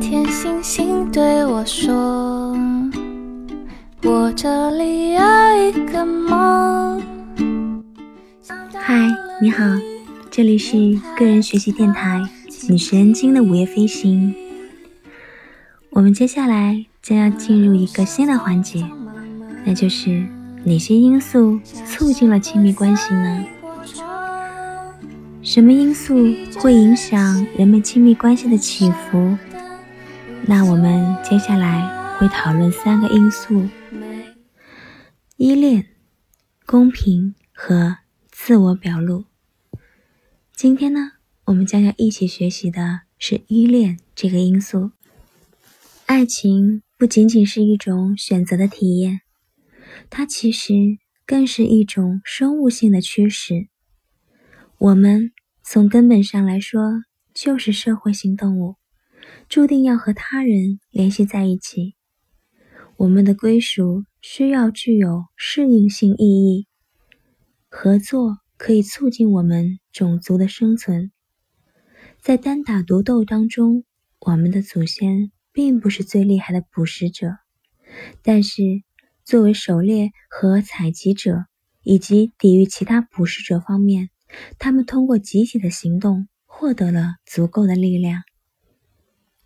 天星星对我说：“我这里有一个梦。”嗨，你好，这里是个人学习电台《女神经的午夜飞行》。我们接下来将要进入一个新的环节，那就是哪些因素促进了亲密关系呢？什么因素会影响人们亲密关系的起伏？那我们接下来会讨论三个因素：依恋、公平和自我表露。今天呢，我们将要一起学习的是依恋这个因素。爱情不仅仅是一种选择的体验，它其实更是一种生物性的驱使。我们从根本上来说就是社会性动物，注定要和他人联系在一起。我们的归属需要具有适应性意义，合作可以促进我们种族的生存。在单打独斗当中，我们的祖先。并不是最厉害的捕食者，但是作为狩猎和采集者，以及抵御其他捕食者方面，他们通过集体的行动获得了足够的力量。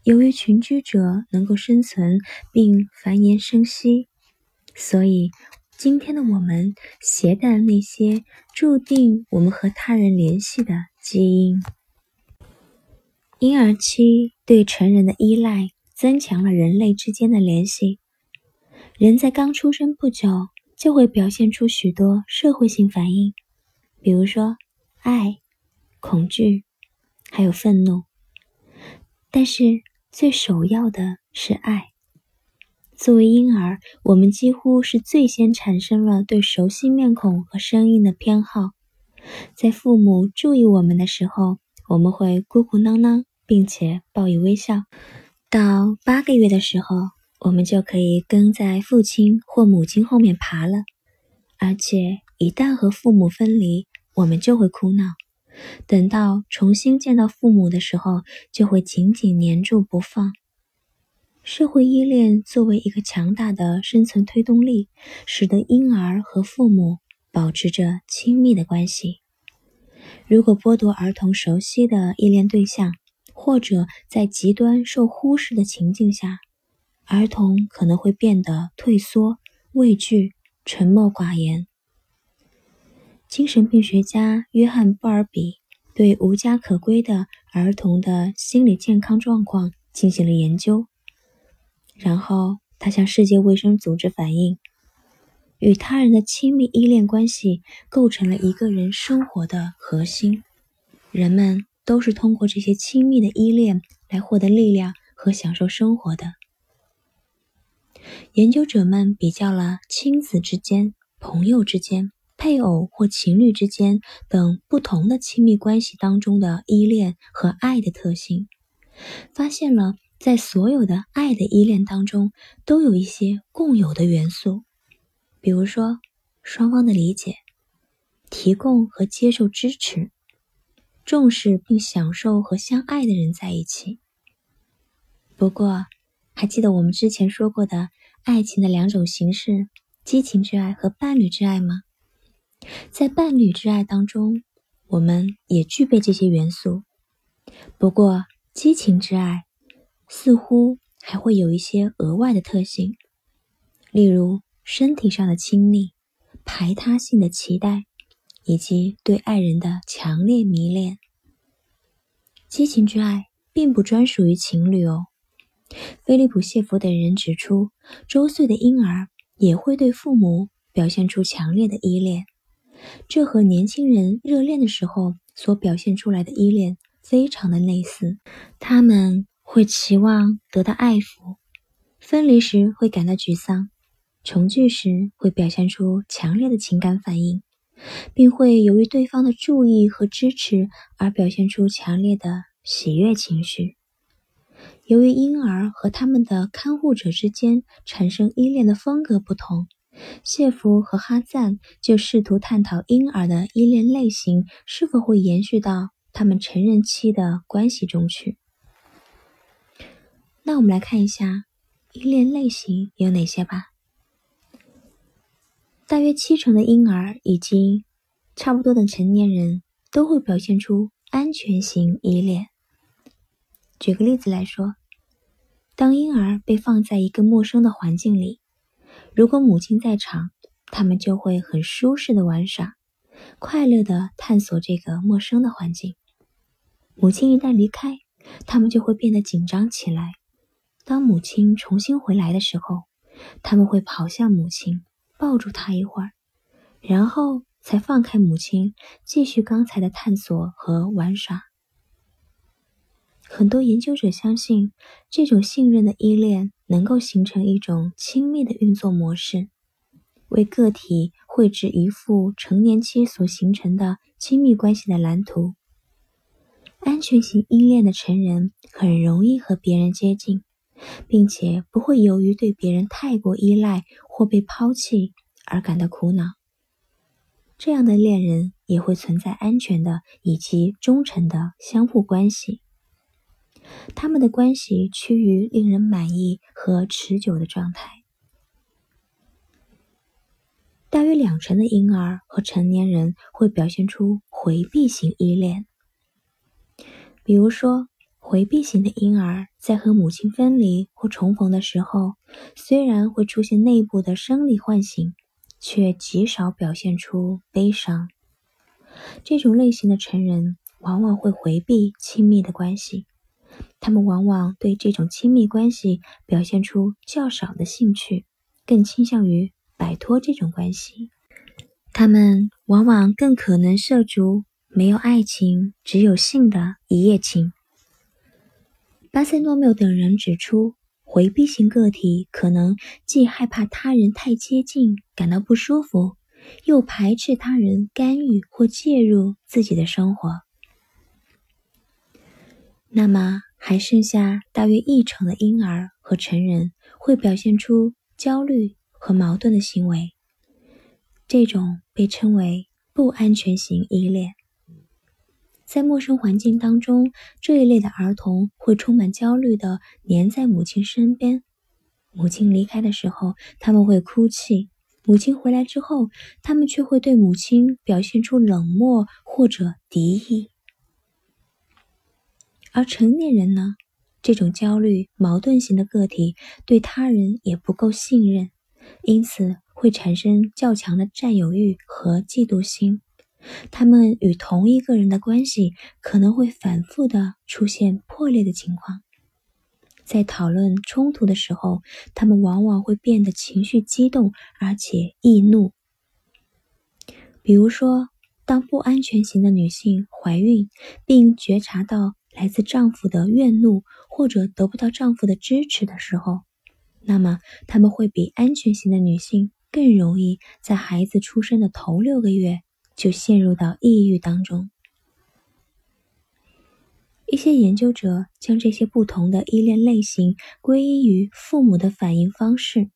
由于群居者能够生存并繁衍生息，所以今天的我们携带了那些注定我们和他人联系的基因。婴儿期对成人的依赖。增强了人类之间的联系。人在刚出生不久就会表现出许多社会性反应，比如说爱、恐惧，还有愤怒。但是最首要的是爱。作为婴儿，我们几乎是最先产生了对熟悉面孔和声音的偏好。在父母注意我们的时候，我们会咕咕囔囔，并且报以微笑。到八个月的时候，我们就可以跟在父亲或母亲后面爬了。而且一旦和父母分离，我们就会哭闹。等到重新见到父母的时候，就会紧紧黏住不放。社会依恋作为一个强大的生存推动力，使得婴儿和父母保持着亲密的关系。如果剥夺儿童熟悉的依恋对象，或者在极端受忽视的情境下，儿童可能会变得退缩、畏惧、沉默寡言。精神病学家约翰·布尔比对无家可归的儿童的心理健康状况进行了研究，然后他向世界卫生组织反映，与他人的亲密依恋关系构成了一个人生活的核心。人们。都是通过这些亲密的依恋来获得力量和享受生活的。研究者们比较了亲子之间、朋友之间、配偶或情侣之间等不同的亲密关系当中的依恋和爱的特性，发现了在所有的爱的依恋当中都有一些共有的元素，比如说双方的理解、提供和接受支持。重视并享受和相爱的人在一起。不过，还记得我们之前说过的爱情的两种形式——激情之爱和伴侣之爱吗？在伴侣之爱当中，我们也具备这些元素。不过，激情之爱似乎还会有一些额外的特性，例如身体上的亲密、排他性的期待。以及对爱人的强烈迷恋，激情之爱并不专属于情侣哦。菲利普·谢弗等人指出，周岁的婴儿也会对父母表现出强烈的依恋，这和年轻人热恋的时候所表现出来的依恋非常的类似。他们会期望得到爱抚，分离时会感到沮丧，重聚时会表现出强烈的情感反应。并会由于对方的注意和支持而表现出强烈的喜悦情绪。由于婴儿和他们的看护者之间产生依恋的风格不同，谢弗和哈赞就试图探讨婴儿的依恋类型是否会延续到他们成人期的关系中去。那我们来看一下依恋类型有哪些吧。大约七成的婴儿以及差不多的成年人都会表现出安全型依恋。举个例子来说，当婴儿被放在一个陌生的环境里，如果母亲在场，他们就会很舒适的玩耍，快乐的探索这个陌生的环境。母亲一旦离开，他们就会变得紧张起来。当母亲重新回来的时候，他们会跑向母亲，抱住她一会儿，然后才放开母亲，继续刚才的探索和玩耍。很多研究者相信，这种信任的依恋能够形成一种亲密的运作模式，为个体绘制一幅成年期所形成的亲密关系的蓝图。安全型依恋的成人很容易和别人接近。并且不会由于对别人太过依赖或被抛弃而感到苦恼。这样的恋人也会存在安全的以及忠诚的相互关系，他们的关系趋于令人满意和持久的状态。大约两成的婴儿和成年人会表现出回避型依恋，比如说。回避型的婴儿在和母亲分离或重逢的时候，虽然会出现内部的生理唤醒，却极少表现出悲伤。这种类型的成人往往会回避亲密的关系，他们往往对这种亲密关系表现出较少的兴趣，更倾向于摆脱这种关系。他们往往更可能涉足没有爱情、只有性的一夜情。巴塞诺缪等人指出，回避型个体可能既害怕他人太接近，感到不舒服，又排斥他人干预或介入自己的生活。那么，还剩下大约一成的婴儿和成人会表现出焦虑和矛盾的行为，这种被称为不安全型依恋。在陌生环境当中，这一类的儿童会充满焦虑的黏在母亲身边。母亲离开的时候，他们会哭泣；母亲回来之后，他们却会对母亲表现出冷漠或者敌意。而成年人呢？这种焦虑、矛盾型的个体对他人也不够信任，因此会产生较强的占有欲和嫉妒心。他们与同一个人的关系可能会反复的出现破裂的情况，在讨论冲突的时候，他们往往会变得情绪激动，而且易怒。比如说，当不安全型的女性怀孕，并觉察到来自丈夫的怨怒或者得不到丈夫的支持的时候，那么他们会比安全型的女性更容易在孩子出生的头六个月。就陷入到抑郁当中。一些研究者将这些不同的依恋类型归因于父母的反应方式。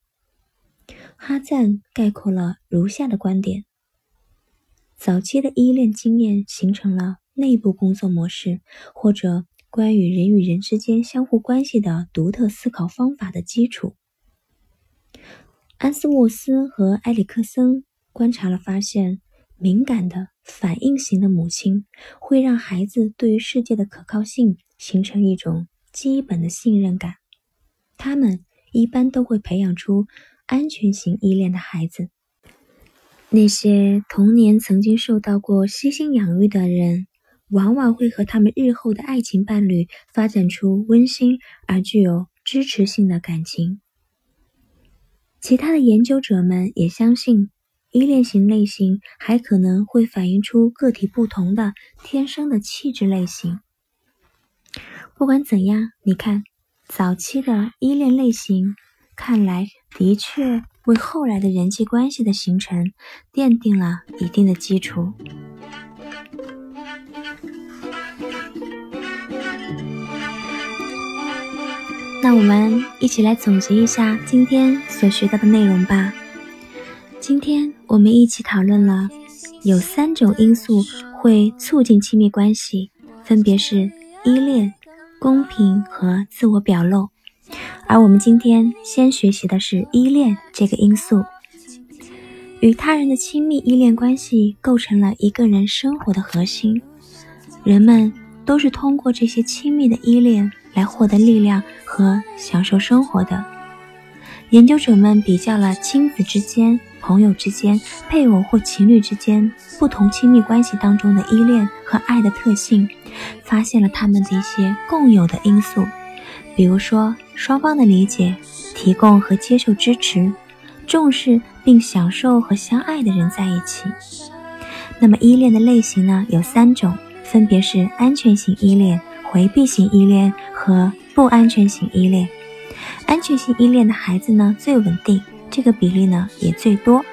哈赞概括了如下的观点：早期的依恋经验形成了内部工作模式，或者关于人与人之间相互关系的独特思考方法的基础。安斯沃斯和埃里克森观察了，发现。敏感的反应型的母亲会让孩子对于世界的可靠性形成一种基本的信任感。他们一般都会培养出安全型依恋的孩子。那些童年曾经受到过悉心养育的人，往往会和他们日后的爱情伴侣发展出温馨而具有支持性的感情。其他的研究者们也相信。依恋型类型还可能会反映出个体不同的天生的气质类型。不管怎样，你看，早期的依恋类型看来的确为后来的人际关系的形成奠定了一定的基础。那我们一起来总结一下今天所学到的内容吧。今天我们一起讨论了有三种因素会促进亲密关系，分别是依恋、公平和自我表露。而我们今天先学习的是依恋这个因素。与他人的亲密依恋关系构成了一个人生活的核心，人们都是通过这些亲密的依恋来获得力量和享受生活的。研究者们比较了亲子之间、朋友之间、配偶或情侣之间不同亲密关系当中的依恋和爱的特性，发现了他们的一些共有的因素，比如说双方的理解、提供和接受支持。重视并享受和相爱的人在一起。那么依恋的类型呢？有三种，分别是安全型依恋、回避型依恋和不安全型依恋。安全型依恋的孩子呢最稳定，这个比例呢也最多。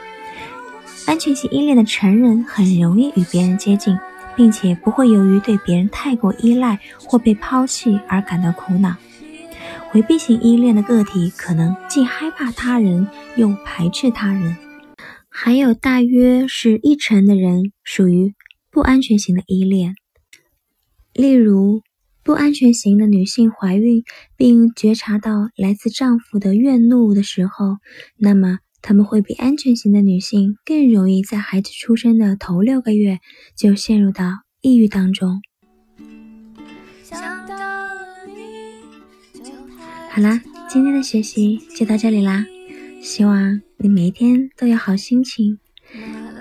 安全型依恋的成人很容易与别人接近，并且不会由于对别人太过依赖或被抛弃而感到苦恼。回避型依恋的个体可能既害怕他人又排斥他人，还有大约是一成的人属于不安全型的依恋。例如，不安全型的女性怀孕并觉察到来自丈夫的怨怒的时候，那么她们会比安全型的女性更容易在孩子出生的头六个月就陷入到抑郁当中。好啦，今天的学习就到这里啦。希望你每一天都有好心情，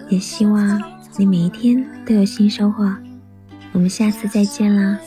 也希望你每一天都有新收获。我们下次再见啦。